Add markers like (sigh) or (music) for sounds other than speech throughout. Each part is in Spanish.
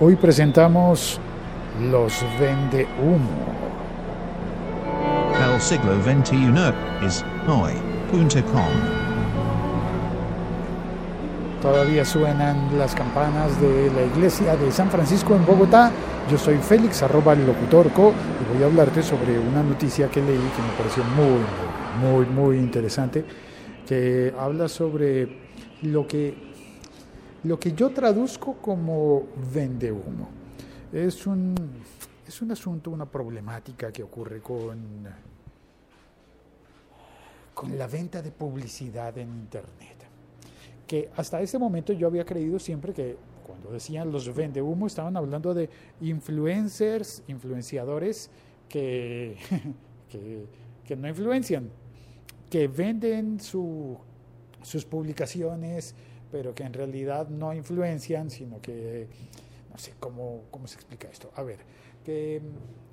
Hoy presentamos Los Vende Humo. El siglo XXI es hoy.com. Todavía suenan las campanas de la iglesia de San Francisco en Bogotá. Yo soy Félix, arroba el locutorco, y voy a hablarte sobre una noticia que leí que me pareció muy, muy, muy interesante, que habla sobre lo que, lo que yo traduzco como vende humo. Es un, es un asunto, una problemática que ocurre con, con la venta de publicidad en Internet que hasta ese momento yo había creído siempre que cuando decían los vende humo estaban hablando de influencers, influenciadores que, (laughs) que, no influencian, que venden su, sus publicaciones, pero que en realidad no influencian, sino que, no sé cómo, cómo se explica esto. A ver, que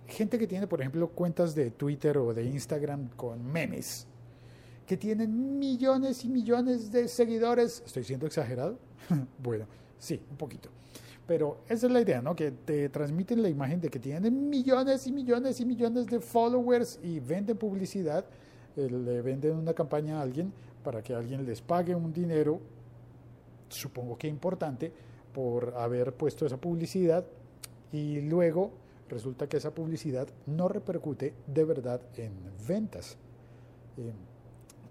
gente que tiene, por ejemplo, cuentas de Twitter o de Instagram con memes, que tienen millones y millones de seguidores. ¿Estoy siendo exagerado? (laughs) bueno, sí, un poquito. Pero esa es la idea, ¿no? Que te transmiten la imagen de que tienen millones y millones y millones de followers y venden publicidad, eh, le venden una campaña a alguien para que alguien les pague un dinero, supongo que importante, por haber puesto esa publicidad y luego resulta que esa publicidad no repercute de verdad en ventas. Eh,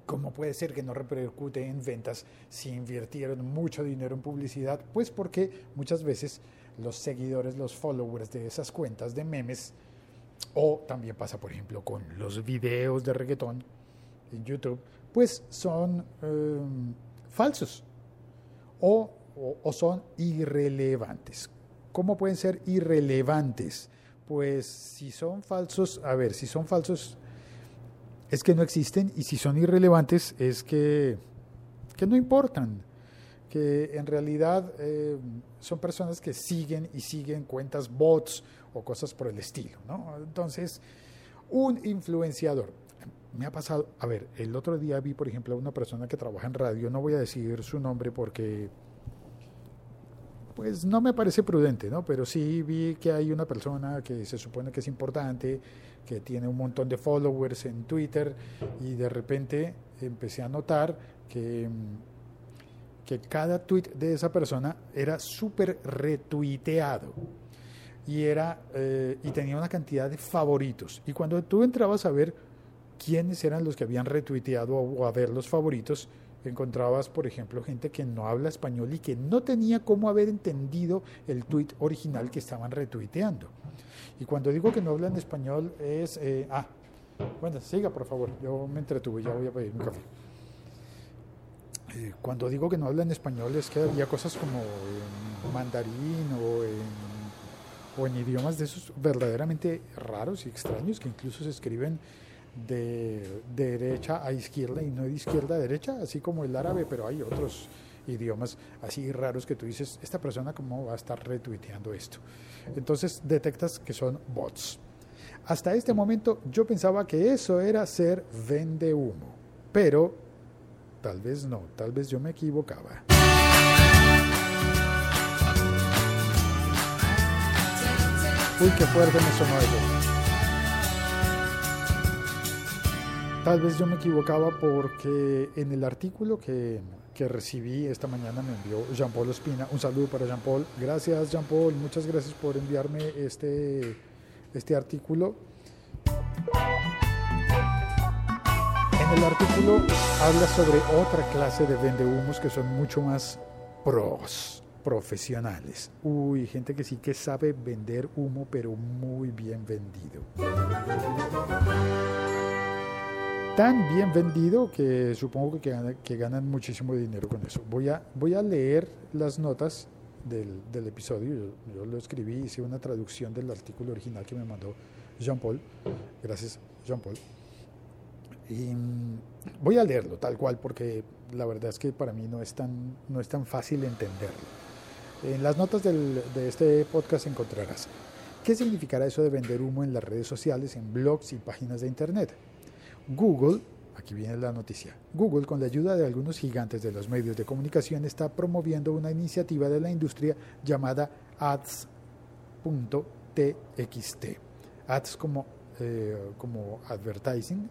¿Cómo puede ser que no repercute en ventas si invirtieron mucho dinero en publicidad? Pues porque muchas veces los seguidores, los followers de esas cuentas de memes, o también pasa por ejemplo con los videos de reggaetón en YouTube, pues son em, falsos o, son irrelevantes. ¿Cómo pueden ser irrelevantes? Pues si son falsos, a ver, si son falsos es que no existen y si son irrelevantes es que, que no importan, que en realidad eh, son personas que siguen y siguen cuentas bots o cosas por el estilo. ¿no? Entonces, un influenciador. Me ha pasado, a ver, el otro día vi, por ejemplo, a una persona que trabaja en radio, no voy a decir su nombre porque pues no me parece prudente, ¿no? Pero sí vi que hay una persona que se supone que es importante, que tiene un montón de followers en Twitter y de repente empecé a notar que, que cada tweet de esa persona era súper retuiteado y, era, eh, y tenía una cantidad de favoritos. Y cuando tú entrabas a ver quiénes eran los que habían retuiteado o a ver los favoritos, encontrabas, por ejemplo, gente que no habla español y que no tenía cómo haber entendido el tweet original que estaban retuiteando. Y cuando digo que no hablan español es... Eh, ah, bueno, siga por favor, yo me entretuve, ya voy a pedir un café. Eh, cuando digo que no hablan español es que había cosas como en mandarín o en, o en idiomas de esos verdaderamente raros y extraños que incluso se escriben de, derecha a izquierda y no de izquierda a derecha, así como el árabe, pero hay otros idiomas así raros que tú dices, esta persona cómo va a estar retuiteando esto. Entonces detectas que son bots. Hasta este momento yo pensaba que eso era ser vende humo, pero tal vez no, tal vez yo me equivocaba. Uy, qué fuerte me sonó eso. Tal vez yo me equivocaba porque en el artículo que, que recibí esta mañana me envió Jean-Paul Espina. Un saludo para Jean-Paul. Gracias Jean-Paul, muchas gracias por enviarme este, este artículo. En el artículo habla sobre otra clase de vendehumos que son mucho más pros, profesionales. Uy, gente que sí que sabe vender humo, pero muy bien vendido tan bien vendido que supongo que, que ganan muchísimo dinero con eso. Voy a, voy a leer las notas del, del episodio. Yo, lo escribí, hice una traducción del artículo original que me mandó Jean-Paul. Gracias, Jean-Paul. Y mm, voy a leerlo tal cual porque la verdad es que para mí no es tan, no es tan fácil entenderlo. En las notas del, de este podcast encontrarás qué significará eso de vender humo en las redes sociales, en blogs y páginas de Internet Google, aquí viene la noticia, Google con la ayuda de algunos gigantes de los medios de comunicación está promoviendo una iniciativa de la industria llamada Ads ads.txt. Ads como, eh, como advertising,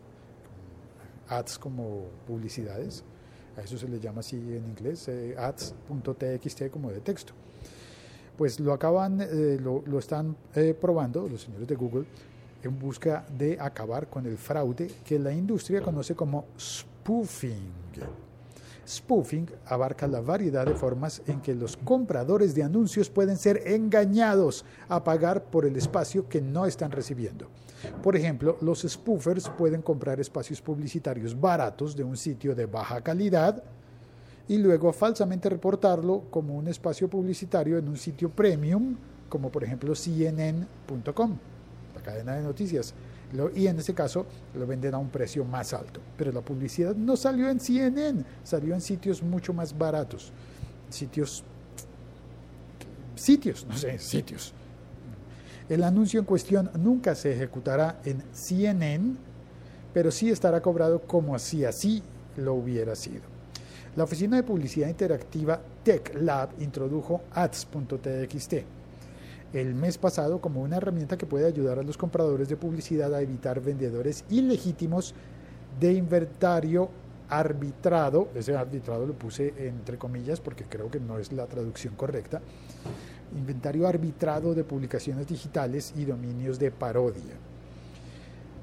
ads como publicidades, a eso se le llama así en inglés, eh, ads.txt como de texto. Pues lo acaban, eh, lo, lo, están eh, probando los señores de Google en busca de acabar con el fraude que la industria conoce como spoofing. Spoofing abarca la variedad de formas en que los compradores de anuncios pueden ser engañados a pagar por el espacio que no están recibiendo. Por ejemplo, los spoofers pueden comprar espacios publicitarios baratos de un sitio de baja calidad y luego falsamente reportarlo como un espacio publicitario en un sitio premium, como por ejemplo cnn.com, cadena de noticias. Y en ese caso lo venden a un precio más alto. Pero la publicidad no salió en CNN, salió en sitios mucho más baratos. Sitios, sitios, no sé, sitios. El anuncio en cuestión nunca se ejecutará en CNN, pero sí estará cobrado como si así lo hubiera sido. La oficina de publicidad interactiva TechLab introdujo ads.txt el mes pasado como una herramienta que puede ayudar a los compradores de publicidad a evitar vendedores ilegítimos de inventario arbitrado, ese arbitrado lo puse entre comillas porque creo que no es la traducción correcta, inventario arbitrado de publicaciones digitales y dominios de parodia.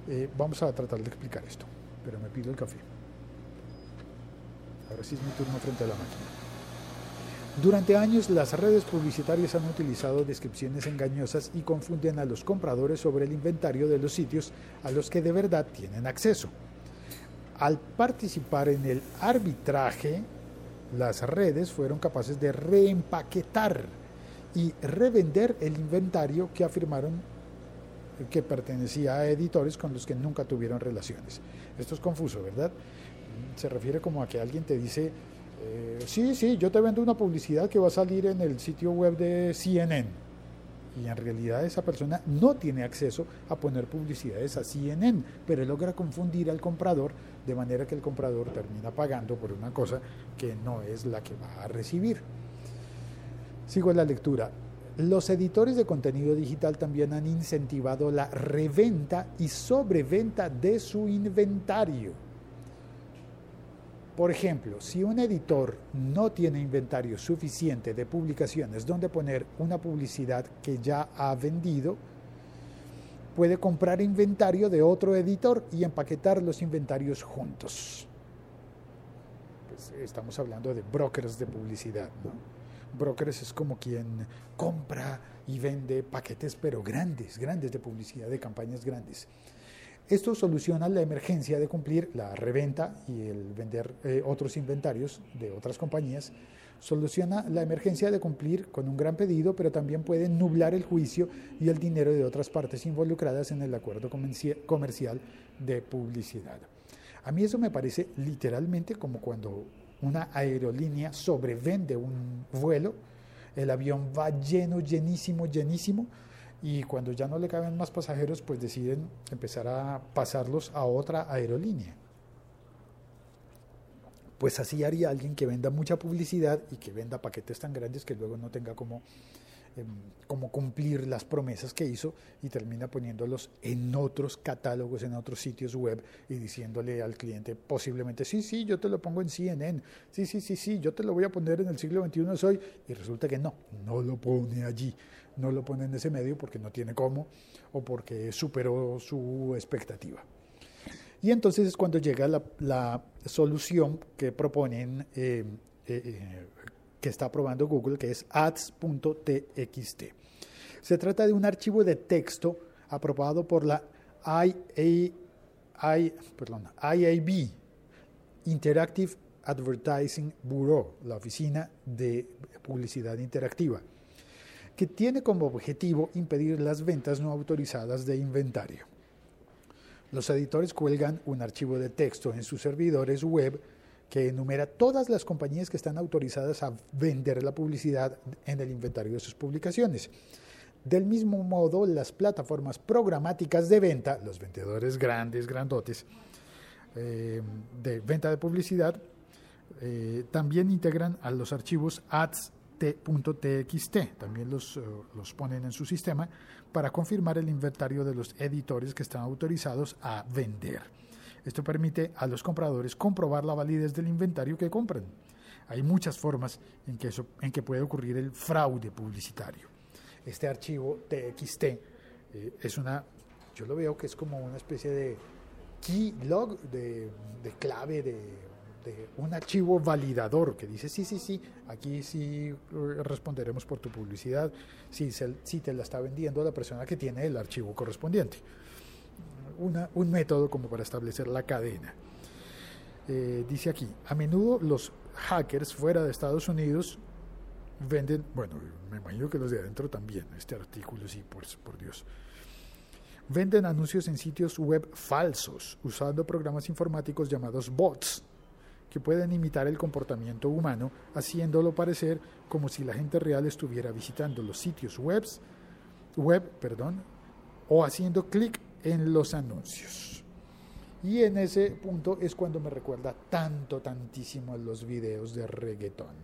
Eh, vamos a tratar de explicar esto, pero me pido el café. Ahora sí es mi turno frente a la máquina. Durante años las redes publicitarias han utilizado descripciones engañosas y confunden a los compradores sobre el inventario de los sitios a los que de verdad tienen acceso. Al participar en el arbitraje, las redes fueron capaces de reempaquetar y revender el inventario que afirmaron que pertenecía a editores con los que nunca tuvieron relaciones. Esto es confuso, ¿verdad? Se refiere como a que alguien te dice, eh, sí, sí, yo te vendo una publicidad que va a salir en el sitio web de CNN. Y en realidad esa persona no tiene acceso a poner publicidades a CNN, pero logra confundir al comprador de manera que el comprador termina pagando por una cosa que no es la que va a recibir. Sigo la lectura. Los editores de contenido digital también han incentivado la reventa y sobreventa de su inventario por ejemplo, si un editor no tiene inventario suficiente de publicaciones donde poner una publicidad que ya ha vendido, puede comprar inventario de otro editor y empaquetar los inventarios juntos. Pues estamos hablando de brokers de publicidad. ¿no? Brokers es como quien compra y vende paquetes, pero grandes, grandes de publicidad, de campañas grandes. Esto soluciona la emergencia de cumplir la reventa y el vender eh, otros inventarios de otras compañías. Soluciona la emergencia de cumplir con un gran pedido, pero también puede nublar el juicio y el dinero de otras partes involucradas en el acuerdo comercial de publicidad. A mí eso me parece literalmente como cuando una aerolínea sobrevende un vuelo, el avión va lleno, llenísimo, llenísimo, y cuando ya no le caben más pasajeros, pues deciden empezar a pasarlos a otra aerolínea. Pues así haría alguien que venda mucha publicidad y que venda paquetes tan grandes que luego no tenga como, em, como cumplir las promesas que hizo y termina poniéndolos en otros catálogos, en otros sitios web y diciéndole al cliente posiblemente, sí, sí, yo te lo pongo en CNN, sí, sí, sí, sí, yo te lo voy a poner en el siglo XXI soy y resulta que no, no lo pone allí. No lo pone en ese medio porque no tiene cómo o porque superó su expectativa. Y entonces es cuando llega la, solución que proponen, eh, eh, eh, que está probando Google, que es ads.txt. Se trata de un archivo de texto aprobado por la IAB, Interactive Advertising Bureau, la oficina de publicidad interactiva que tiene como objetivo impedir las ventas no autorizadas de inventario. Los editores cuelgan un archivo de texto en sus servidores web que enumera todas las compañías que están autorizadas a vender la publicidad en el inventario de sus publicaciones. Del mismo modo, las plataformas programáticas de venta, los vendedores grandes, grandotes, eh, de venta de publicidad, eh, también integran a los archivos ads T.txt, también los, eh, los ponen en su sistema para confirmar el inventario de los editores que están autorizados a vender. Esto permite a los compradores comprobar la validez del inventario que compran. Hay muchas formas en que, eso, en que puede ocurrir el fraude publicitario. Este archivo TXT eh, es una, yo lo veo que es como una especie de keylog, de, de clave, de, un archivo validador que dice, sí, sí, sí, aquí sí eh, responderemos por tu publicidad, si, se, si te la está vendiendo la persona que tiene el archivo correspondiente un método como para establecer la cadena. Eh, dice aquí, a menudo los hackers fuera de Estados Unidos venden, bueno, me imagino que los de adentro también, este artículo sí, por, por Dios, venden anuncios en sitios web falsos usando programas informáticos llamados bots que pueden imitar el comportamiento humano haciéndolo parecer como si la gente real estuviera visitando los sitios webs, web perdón, o haciendo clic en los anuncios. Y en ese punto es cuando me recuerda tanto, tantísimo a los videos de reggaetón.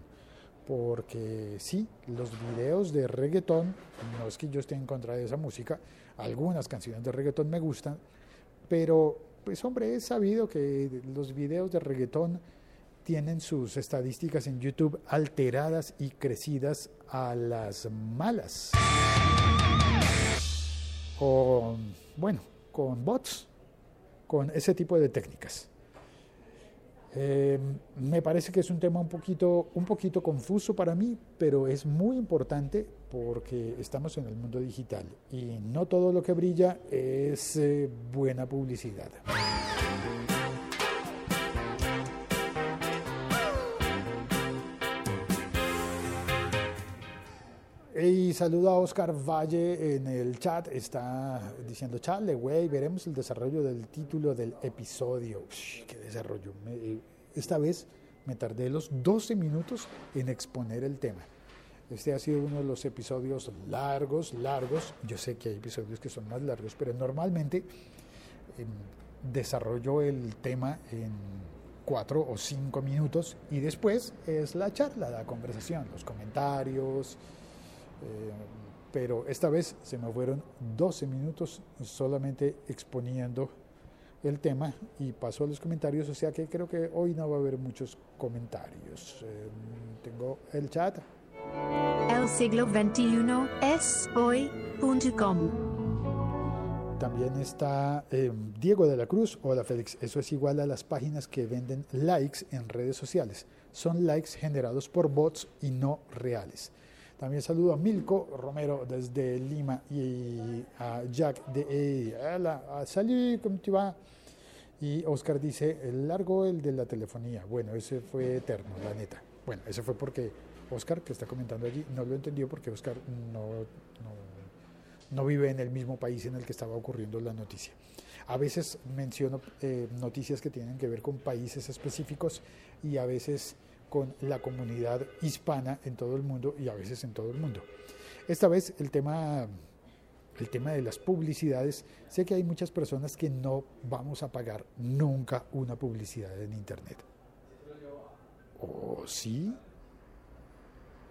Porque sí, los videos de reggaetón, no es que yo esté en contra de esa música, algunas canciones de reggaetón me gustan, pero pues hombre, es sabido que los videos de reggaetón tienen sus estadísticas en YouTube alteradas y crecidas a las malas. O, bueno, con bots, con ese tipo de técnicas. Eh, me parece que es un tema un poquito, un poquito confuso para mí, pero es muy importante porque estamos en el mundo digital y no todo lo que brilla es eh, buena publicidad. Y saludo a Oscar Valle en el chat, está diciendo, chale, güey, veremos el desarrollo del título del episodio. ¿Qué desarrollo? esta vez me tardé los 12 minutos en exponer el tema. Este ha sido uno de los episodios largos, largos. Yo sé que hay episodios que son más largos, pero normalmente eh, desarrollo el tema en cuatro o cinco minutos y después es la charla, la conversación, los comentarios, eh, pero esta vez se me fueron 12 minutos solamente exponiendo el tema y paso a los comentarios, o sea que creo que hoy no va a haber muchos comentarios. Eh, tengo el chat. El siglo XXI es hoy.com. También está eh, Diego de la Cruz. Hola Félix, eso es igual a las páginas que venden likes en redes sociales. Son likes generados por bots y no reales. También saludo a Milko Romero desde Lima y a Jack de Hola, salud, ¿cómo te va? Y Oscar dice, el largo el de la telefonía. Bueno, ese fue eterno, la neta. Bueno, ese fue porque Oscar, que está comentando allí, no lo entendió porque Oscar no, no, no vive en el mismo país en el que estaba ocurriendo la noticia. A veces menciono eh, noticias que tienen que ver con países específicos y a veces con la comunidad hispana en todo el mundo y a veces en todo el mundo. Esta vez el tema, el tema de las publicidades, sé que hay muchas personas que no vamos a pagar nunca una publicidad en Internet. ¿O sí?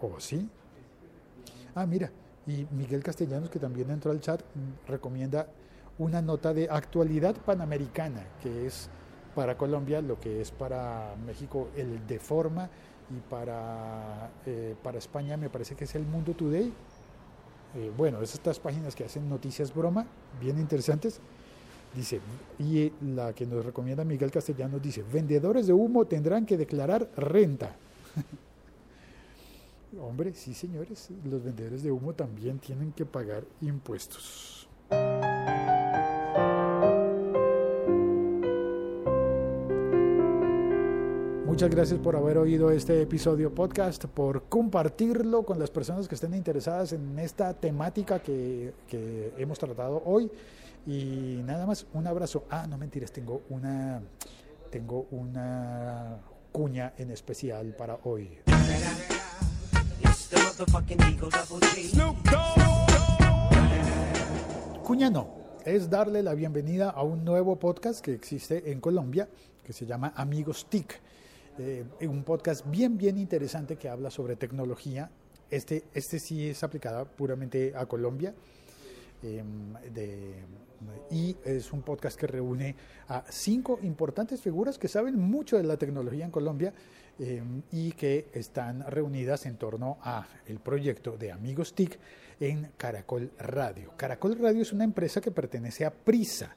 ¿O sí? Ah, mira, y Miguel Castellanos, que también entró al chat, recomienda una nota de actualidad panamericana, que es para Colombia, lo que es para México el de forma y para, eh, para España me parece que es el Mundo Today. Eh, bueno, es estas páginas que hacen noticias broma, bien interesantes. Dice, y la que nos recomienda Miguel Castellanos dice, vendedores de humo tendrán que declarar renta. (laughs) Hombre, sí señores, los vendedores de humo también tienen que pagar impuestos. Muchas gracias por haber oído este episodio podcast, por compartirlo con las personas que estén interesadas en esta temática que, que hemos tratado hoy. Y nada más, un abrazo. Ah, no mentiras, tengo una, tengo una cuña en especial para hoy. Cuña no, es darle la bienvenida a un nuevo podcast que existe en Colombia que se llama Amigos TIC eh, un podcast bien, bien interesante que habla sobre tecnología este, este sí es aplicada puramente a Colombia. de- y es un podcast que reúne a cinco importantes figuras que saben mucho de la tecnología en Colombia eh, y que están reunidas en torno a el proyecto de Amigos TIC en Caracol Radio. Caracol Radio es una empresa que pertenece a Prisa,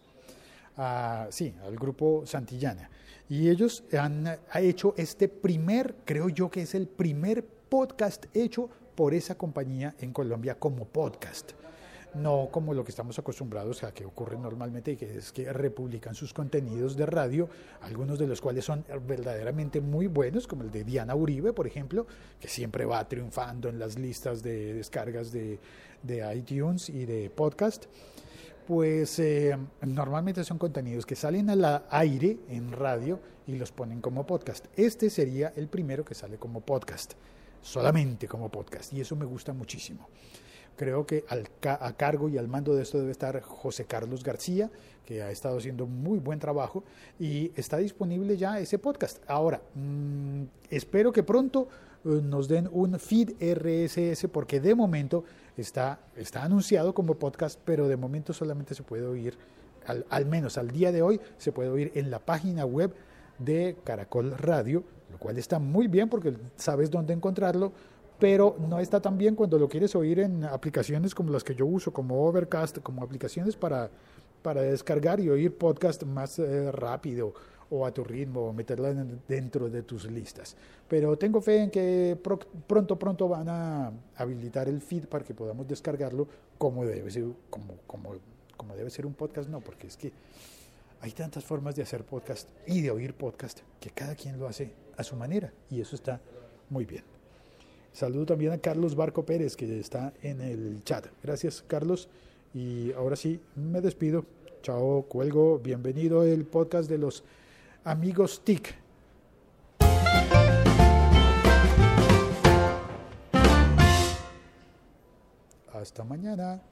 sí, al grupo Santillana. Y ellos han ha hecho este primer, creo yo que es el primer podcast hecho por esa compañía en Colombia como podcast. No como lo que estamos acostumbrados a que ocurre normalmente, que es que republican sus contenidos de radio, algunos de los cuales son verdaderamente muy buenos, como el de Diana Uribe, por ejemplo, que siempre va triunfando en las listas de descargas de, de iTunes y de podcast pues eh, normalmente son contenidos que salen al aire en radio y los ponen como podcast. Este sería el primero que sale como podcast, solamente como podcast, y eso me gusta muchísimo. Creo que a cargo y al mando de esto debe estar José Carlos García, que ha estado haciendo muy buen trabajo y está disponible ya ese podcast. Ahora, mm, espero que pronto nos den un feed RSS porque de momento está, está anunciado como podcast, pero de momento solamente se puede oír, al, al menos al día de hoy, se puede oír en la página web de Caracol Radio, lo cual está muy bien porque sabes dónde encontrarlo, pero no está tan bien cuando lo quieres oír en aplicaciones como las que yo uso, como Overcast, como aplicaciones para, para descargar y oír podcast más eh, rápido o a tu ritmo, o meterla en- dentro de tus listas. Pero tengo fe en que pro- pronto, pronto van a habilitar el feed para que podamos descargarlo como debe ser, como, como, como debe ser un podcast, no, porque es que hay tantas formas de hacer podcast y de oír podcast que cada quien lo hace a su manera y eso está muy bien. Saludo también a Carlos Barco Pérez que está en el chat. Gracias Carlos y ahora sí me despido. Chao, cuelgo. Bienvenido el podcast de los amigos TIC. Hasta mañana.